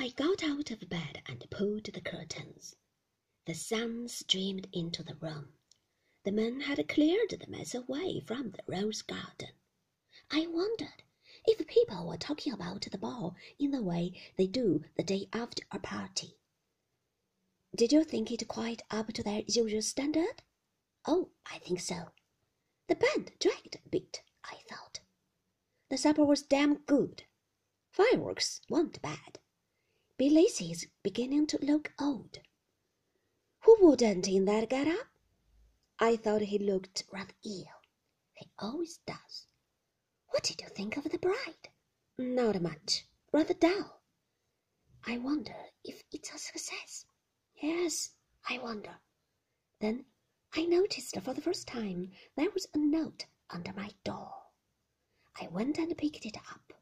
I got out of bed and pulled the curtains. The sun streamed into the room. The men had cleared the mess away from the rose garden. I wondered if people were talking about the ball in the way they do the day after a party. Did you think it quite up to their usual standard? Oh, I think so. The band dragged a bit, I thought. The supper was damn good. Fireworks weren't bad. Bill Lacey's beginning to look old. Who wouldn't in that get-up? I thought he looked rather ill. He always does. What did you think of the bride? Not much. Rather dull. I wonder if it's a success. Yes, I wonder. Then I noticed for the first time there was a note under my door. I went and picked it up.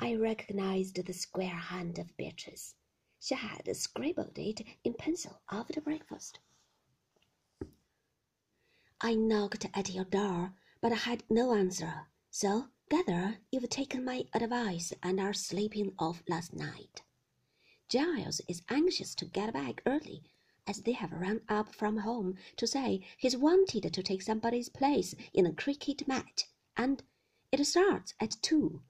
I recognized the square hand of Beatrice. She had scribbled it in pencil after breakfast. I knocked at your door, but I had no answer. So, gather you've taken my advice and are sleeping off last night. Giles is anxious to get back early, as they have run up from home to say he's wanted to take somebody's place in a cricket match, and it starts at two.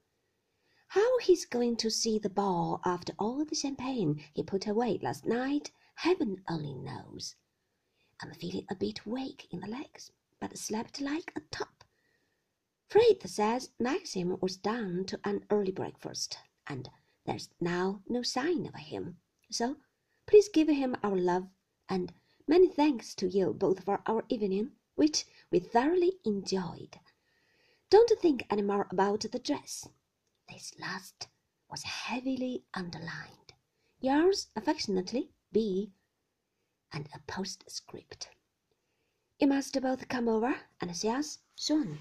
How he's going to see the ball after all the champagne he put away last night, heaven only knows. I'm feeling a bit weak in the legs, but slept like a top. Fred says Maxim was down to an early breakfast, and there's now no sign of him. So please give him our love, and many thanks to you both for our evening, which we thoroughly enjoyed. Don't think any more about the dress. This last was heavily underlined. Yours affectionately, B and a postscript. You must both come over and see us soon.